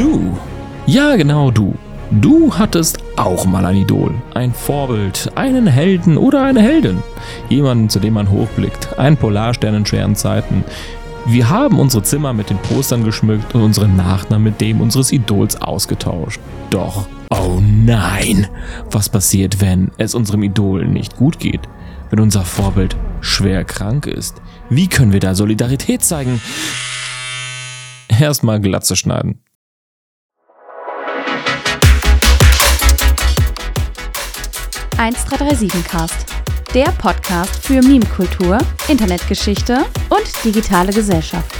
Du, ja genau du, du hattest auch mal ein Idol, ein Vorbild, einen Helden oder eine Heldin, jemanden, zu dem man hochblickt, ein Polarstern in schweren Zeiten. Wir haben unsere Zimmer mit den Postern geschmückt und unseren Nachnamen mit dem unseres Idols ausgetauscht. Doch, oh nein, was passiert, wenn es unserem Idol nicht gut geht? Wenn unser Vorbild schwer krank ist? Wie können wir da Solidarität zeigen? Erstmal Glatze schneiden. 1337 Cast. Der Podcast für Meme-Kultur, Internetgeschichte und digitale Gesellschaft.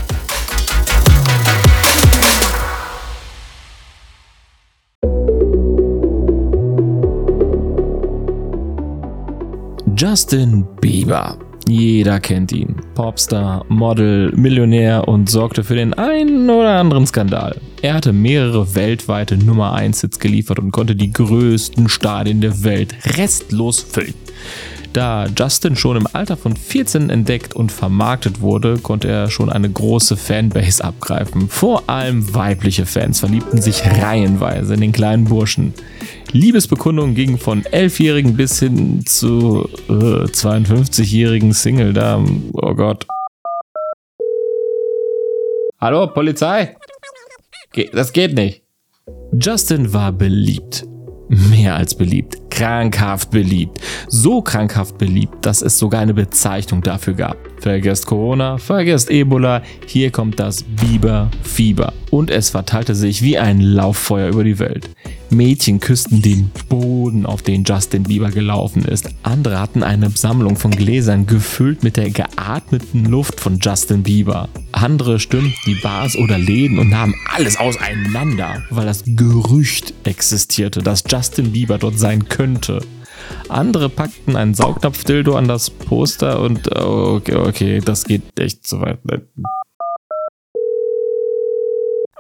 Justin Bieber. Jeder kennt ihn. Popstar, Model, Millionär und sorgte für den einen oder anderen Skandal. Er hatte mehrere weltweite Nummer 1 Hits geliefert und konnte die größten Stadien der Welt restlos füllen. Da Justin schon im Alter von 14 entdeckt und vermarktet wurde, konnte er schon eine große Fanbase abgreifen. Vor allem weibliche Fans verliebten sich reihenweise in den kleinen Burschen. Liebesbekundungen gingen von 11-Jährigen bis hin zu äh, 52-jährigen Single-Damen. Oh Gott. Hallo, Polizei? Das geht nicht. Justin war beliebt. Mehr als beliebt. Krankhaft beliebt. So krankhaft beliebt, dass es sogar eine Bezeichnung dafür gab. Vergesst Corona, vergesst Ebola, hier kommt das Biber-Fieber. Und es verteilte sich wie ein Lauffeuer über die Welt. Mädchen küssten den Boden, auf den Justin Bieber gelaufen ist. Andere hatten eine Sammlung von Gläsern gefüllt mit der geatmeten Luft von Justin Bieber. Andere stürmten die Bars oder Läden und nahmen alles auseinander, weil das Gerücht existierte, dass Justin Bieber dort sein könnte. Andere packten einen Saugnapf-Dildo an das Poster und oh, okay, okay, das geht echt zu weit.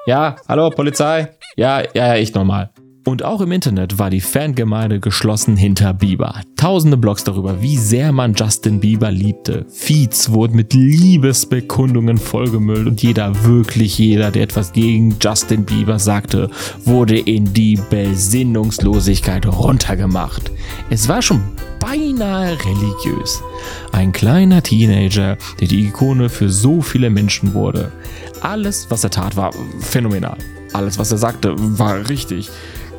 Ja, hallo Polizei. Ja, ja, ich nochmal. Und auch im Internet war die Fangemeinde geschlossen hinter Bieber. Tausende Blogs darüber, wie sehr man Justin Bieber liebte. Feeds wurden mit Liebesbekundungen vollgemüllt und jeder, wirklich jeder, der etwas gegen Justin Bieber sagte, wurde in die Besinnungslosigkeit runtergemacht. Es war schon beinahe religiös. Ein kleiner Teenager, der die Ikone für so viele Menschen wurde. Alles, was er tat, war phänomenal. Alles, was er sagte, war richtig.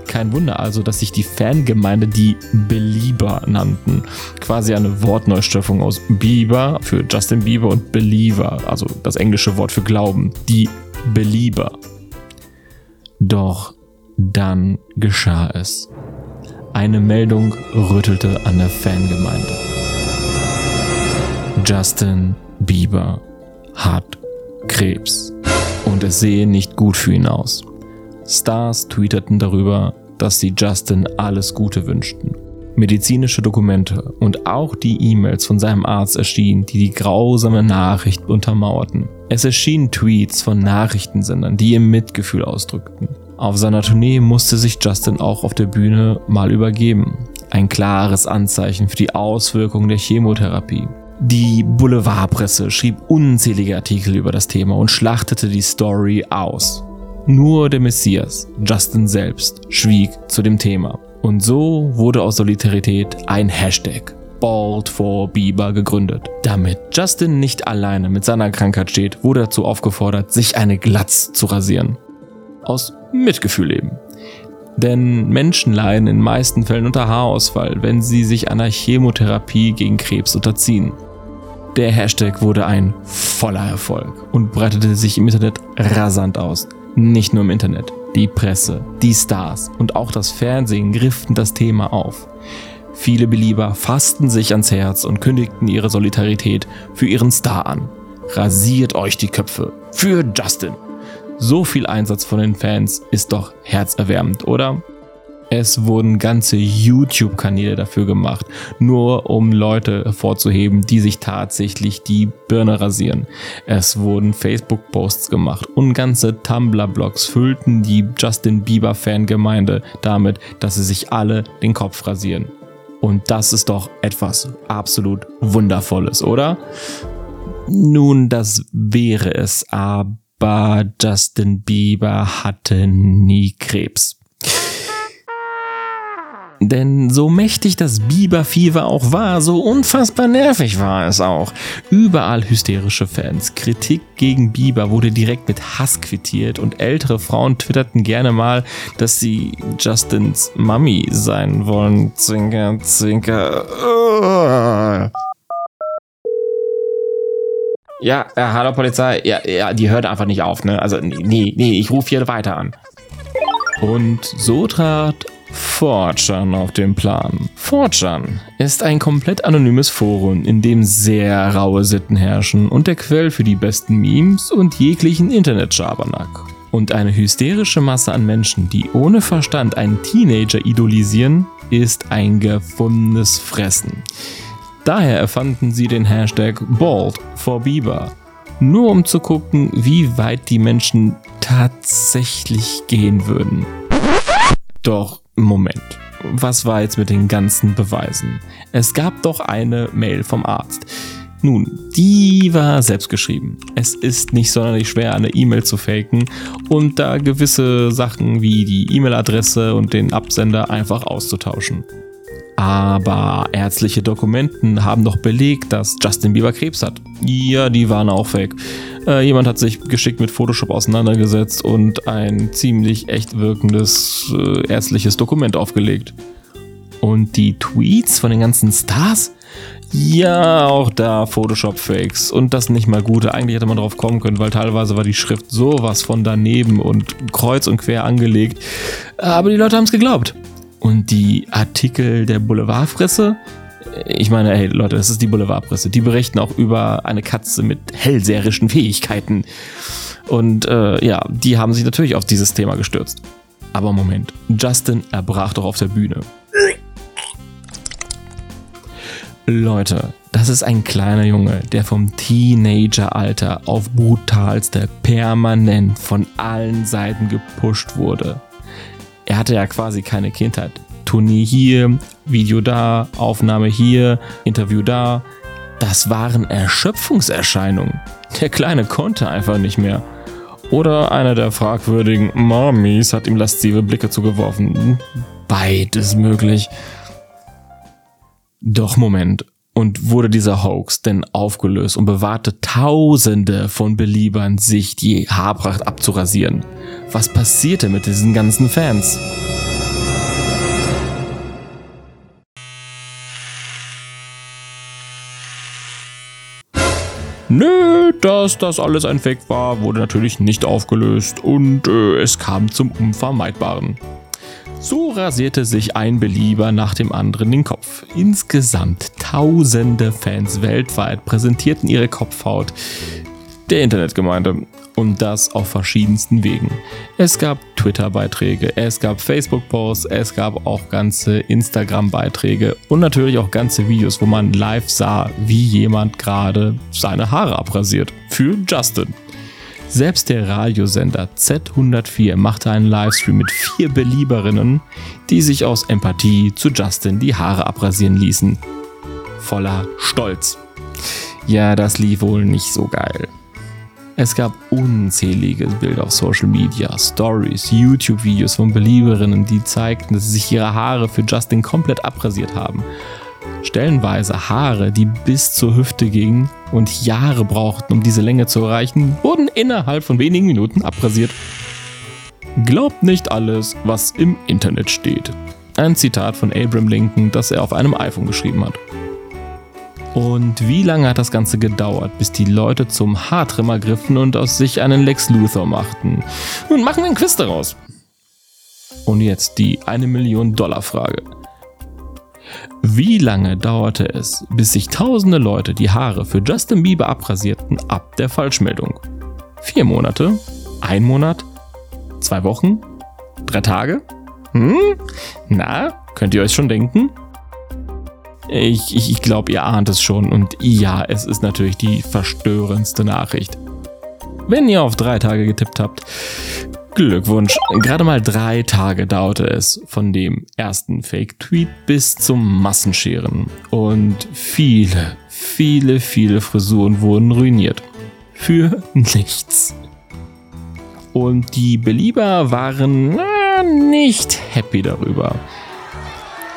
Kein Wunder also, dass sich die Fangemeinde die Belieber nannten. Quasi eine Wortneustöpfung aus Bieber für Justin Bieber und Believer, also das englische Wort für Glauben. Die Belieber. Doch dann geschah es. Eine Meldung rüttelte an der Fangemeinde. Justin Bieber hat Krebs und es sehe nicht gut für ihn aus. Stars tweeteten darüber, dass sie Justin alles Gute wünschten. Medizinische Dokumente und auch die E-Mails von seinem Arzt erschienen, die die grausame Nachricht untermauerten. Es erschienen Tweets von Nachrichtensendern, die ihr Mitgefühl ausdrückten. Auf seiner Tournee musste sich Justin auch auf der Bühne mal übergeben. Ein klares Anzeichen für die Auswirkungen der Chemotherapie. Die Boulevardpresse schrieb unzählige Artikel über das Thema und schlachtete die Story aus. Nur der Messias, Justin selbst, schwieg zu dem Thema. Und so wurde aus Solidarität ein Hashtag Bald for Bieber gegründet. Damit Justin nicht alleine mit seiner Krankheit steht, wurde dazu aufgefordert, sich eine Glatz zu rasieren. Aus Mitgefühl eben. Denn Menschen leiden in meisten Fällen unter Haarausfall, wenn sie sich einer Chemotherapie gegen Krebs unterziehen. Der Hashtag wurde ein voller Erfolg und breitete sich im Internet rasant aus. Nicht nur im Internet. Die Presse, die Stars und auch das Fernsehen griffen das Thema auf. Viele Belieber fassten sich ans Herz und kündigten ihre Solidarität für ihren Star an. Rasiert euch die Köpfe. Für Justin. So viel Einsatz von den Fans ist doch herzerwärmend, oder? Es wurden ganze YouTube-Kanäle dafür gemacht, nur um Leute hervorzuheben, die sich tatsächlich die Birne rasieren. Es wurden Facebook-Posts gemacht und ganze Tumblr-Blogs füllten die Justin Bieber-Fangemeinde damit, dass sie sich alle den Kopf rasieren. Und das ist doch etwas absolut Wundervolles, oder? Nun, das wäre es, aber Justin Bieber hatte nie Krebs. Denn so mächtig das Bieber-Fever auch war, so unfassbar nervig war es auch. Überall hysterische Fans. Kritik gegen Bieber wurde direkt mit Hass quittiert und ältere Frauen twitterten gerne mal, dass sie Justins Mami sein wollen. Zwinker, zwinker. Ja, äh, hallo Polizei. Ja, ja, die hört einfach nicht auf, ne? Also, nee, nee, ich rufe hier weiter an. Und so trat 4chan auf den Plan. 4chan ist ein komplett anonymes Forum, in dem sehr raue Sitten herrschen und der Quell für die besten Memes und jeglichen Internet-Schabernack. Und eine hysterische Masse an Menschen, die ohne Verstand einen Teenager idolisieren, ist ein gefundenes Fressen. Daher erfanden sie den Hashtag Bald for Bieber, nur um zu gucken, wie weit die Menschen tatsächlich gehen würden. Doch Moment, was war jetzt mit den ganzen Beweisen? Es gab doch eine Mail vom Arzt. Nun, die war selbst geschrieben. Es ist nicht sonderlich schwer, eine E-Mail zu faken und da gewisse Sachen wie die E-Mail-Adresse und den Absender einfach auszutauschen. Aber ärztliche Dokumenten haben doch belegt, dass Justin Bieber Krebs hat. Ja, die waren auch fake. Äh, jemand hat sich geschickt mit Photoshop auseinandergesetzt und ein ziemlich echt wirkendes äh, ärztliches Dokument aufgelegt. Und die Tweets von den ganzen Stars? Ja, auch da Photoshop-Fakes. Und das nicht mal gute. Eigentlich hätte man drauf kommen können, weil teilweise war die Schrift sowas von daneben und kreuz und quer angelegt. Aber die Leute haben es geglaubt. Und die Artikel der Boulevardpresse, ich meine, hey Leute, das ist die Boulevardpresse. Die berichten auch über eine Katze mit hellseherischen Fähigkeiten. Und äh, ja, die haben sich natürlich auf dieses Thema gestürzt. Aber Moment, Justin erbrach doch auf der Bühne. Leute, das ist ein kleiner Junge, der vom Teenageralter auf brutalste permanent von allen Seiten gepusht wurde er hatte ja quasi keine Kindheit. Tournee hier, Video da, Aufnahme hier, Interview da. Das waren Erschöpfungserscheinungen. Der Kleine konnte einfach nicht mehr. Oder einer der fragwürdigen Mommies hat ihm laszive Blicke zugeworfen. Beides möglich. Doch Moment. Und wurde dieser Hoax denn aufgelöst und bewahrte Tausende von Beliebern, sich die Haarpracht abzurasieren? Was passierte mit diesen ganzen Fans? Nö, dass das alles ein Fake war, wurde natürlich nicht aufgelöst und äh, es kam zum Unvermeidbaren. So rasierte sich ein Belieber nach dem anderen den Kopf. Insgesamt tausende Fans weltweit präsentierten ihre Kopfhaut der Internetgemeinde. Und das auf verschiedensten Wegen. Es gab Twitter-Beiträge, es gab Facebook-Posts, es gab auch ganze Instagram-Beiträge und natürlich auch ganze Videos, wo man live sah, wie jemand gerade seine Haare abrasiert. Für Justin. Selbst der Radiosender Z104 machte einen Livestream mit vier Belieberinnen, die sich aus Empathie zu Justin die Haare abrasieren ließen. Voller Stolz. Ja, das lief wohl nicht so geil. Es gab unzählige Bilder auf Social Media, Stories, YouTube-Videos von Belieberinnen, die zeigten, dass sie sich ihre Haare für Justin komplett abrasiert haben Stellenweise Haare, die bis zur Hüfte gingen und Jahre brauchten, um diese Länge zu erreichen, wurden innerhalb von wenigen Minuten abrasiert. Glaubt nicht alles, was im Internet steht. Ein Zitat von Abraham Lincoln, das er auf einem iPhone geschrieben hat. Und wie lange hat das Ganze gedauert, bis die Leute zum Haartrimmer griffen und aus sich einen Lex Luthor machten? Nun machen wir einen Quiz daraus. Und jetzt die eine Million Dollar Frage. Wie lange dauerte es, bis sich tausende Leute die Haare für Justin Bieber abrasierten ab der Falschmeldung? Vier Monate? Ein Monat? Zwei Wochen? Drei Tage? Hm? Na, könnt ihr euch schon denken? Ich, ich, ich glaube, ihr ahnt es schon und ja, es ist natürlich die verstörendste Nachricht. Wenn ihr auf drei Tage getippt habt, Glückwunsch. Gerade mal drei Tage dauerte es von dem ersten Fake-Tweet bis zum Massenscheren. Und viele, viele, viele Frisuren wurden ruiniert. Für nichts. Und die Belieber waren na, nicht happy darüber.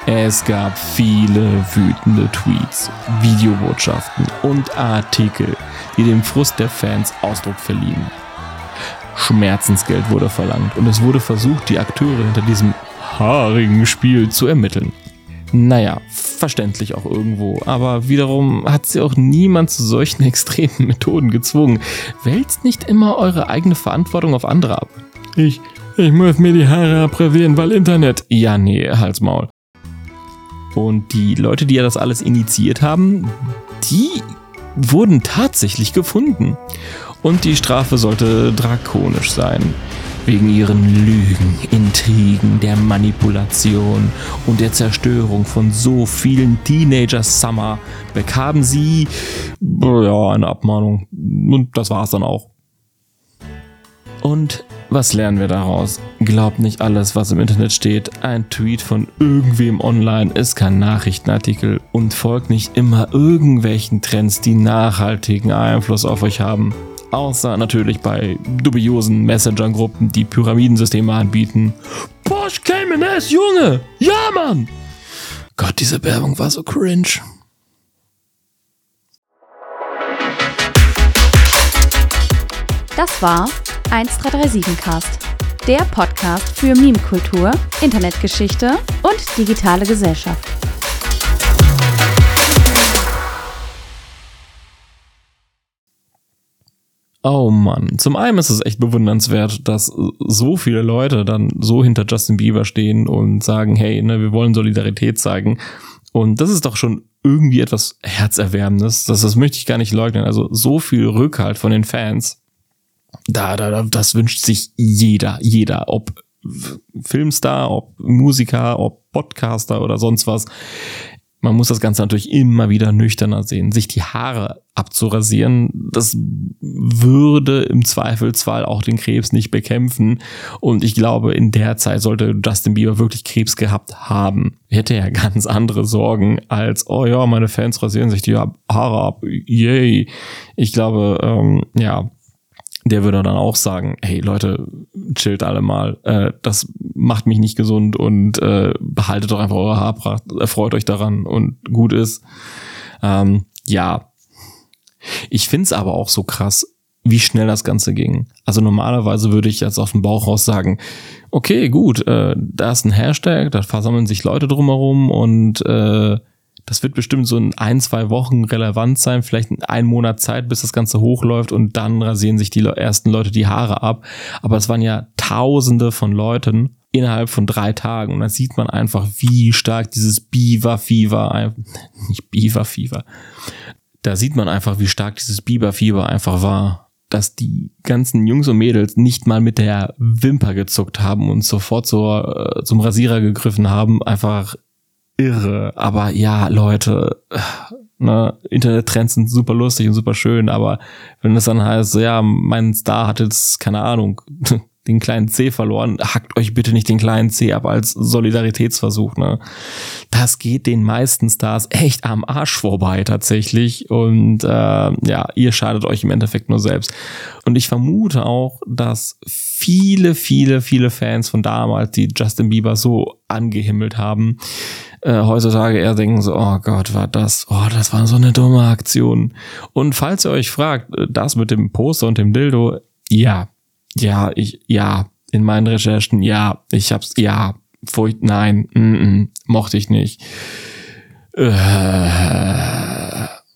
Es gab viele wütende Tweets, Videobotschaften und Artikel, die dem Frust der Fans Ausdruck verliehen. Schmerzensgeld wurde verlangt und es wurde versucht, die Akteure hinter diesem haarigen Spiel zu ermitteln. Naja, verständlich auch irgendwo, aber wiederum hat sie auch niemand zu solchen extremen Methoden gezwungen. Wälzt nicht immer eure eigene Verantwortung auf andere ab. Ich, ich muss mir die Haare abrasieren, weil Internet. Ja, nee, Halsmaul. Und die Leute, die ja das alles initiiert haben, die wurden tatsächlich gefunden. Und die Strafe sollte drakonisch sein. Wegen ihren Lügen, Intrigen, der Manipulation und der Zerstörung von so vielen Teenager Summer bekamen sie ja eine Abmahnung. Und das war's dann auch. Und was lernen wir daraus? Glaubt nicht alles, was im Internet steht. Ein Tweet von irgendwem online ist kein Nachrichtenartikel und folgt nicht immer irgendwelchen Trends, die nachhaltigen Einfluss auf euch haben. Außer natürlich bei dubiosen Messenger-Gruppen, die Pyramidensysteme anbieten. Porsche Cayman S, Junge! Ja, Mann! Gott, diese Werbung war so cringe. Das war 1337 Cast, der Podcast für Meme-Kultur, Internetgeschichte und digitale Gesellschaft. Oh Mann. Zum einen ist es echt bewundernswert, dass so viele Leute dann so hinter Justin Bieber stehen und sagen, hey, ne, wir wollen Solidarität zeigen. Und das ist doch schon irgendwie etwas Herzerwärmendes. Das, das möchte ich gar nicht leugnen. Also so viel Rückhalt von den Fans. Da, da, da, das wünscht sich jeder, jeder. Ob Filmstar, ob Musiker, ob Podcaster oder sonst was. Man muss das Ganze natürlich immer wieder nüchterner sehen. Sich die Haare abzurasieren, das würde im Zweifelsfall auch den Krebs nicht bekämpfen. Und ich glaube, in der Zeit sollte Justin Bieber wirklich Krebs gehabt haben. Hätte er ganz andere Sorgen als, oh ja, meine Fans rasieren sich die Haare ab. Yay. Ich glaube, ähm, ja, der würde dann auch sagen, hey Leute, chillt alle mal, äh, das macht mich nicht gesund und äh, behaltet doch einfach eure Haarpracht, erfreut euch daran und gut ist. Ähm, ja, ich find's aber auch so krass, wie schnell das Ganze ging. Also normalerweise würde ich jetzt auf den Bauch raus sagen, okay, gut, äh, da ist ein Hashtag, da versammeln sich Leute drumherum und äh, das wird bestimmt so in ein, zwei Wochen relevant sein, vielleicht ein Monat Zeit, bis das Ganze hochläuft und dann rasieren sich die ersten Leute die Haare ab. Aber es waren ja Tausende von Leuten innerhalb von drei Tagen und da sieht man einfach, wie stark dieses Beaver-Fieber, nicht Beaver-Fieber, da sieht man einfach, wie stark dieses Biber-Fieber einfach war, dass die ganzen Jungs und Mädels nicht mal mit der Wimper gezuckt haben und sofort zur, äh, zum Rasierer gegriffen haben, einfach irre. Aber ja, Leute, ne, Internettrends sind super lustig und super schön, aber wenn es dann heißt, ja, mein Star hat jetzt, keine Ahnung, den kleinen C verloren, hackt euch bitte nicht den kleinen C ab als Solidaritätsversuch, ne? Das geht den meisten Stars echt am Arsch vorbei tatsächlich und äh, ja, ihr schadet euch im Endeffekt nur selbst. Und ich vermute auch, dass viele, viele, viele Fans von damals, die Justin Bieber so angehimmelt haben, äh, heutzutage eher denken so, oh Gott, war das, oh, das war so eine dumme Aktion. Und falls ihr euch fragt, äh, das mit dem Poster und dem Dildo, ja, ja, ich, ja, in meinen Recherchen, ja, ich hab's, ja, Furcht, nein, mm -mm, mochte ich nicht. Äh,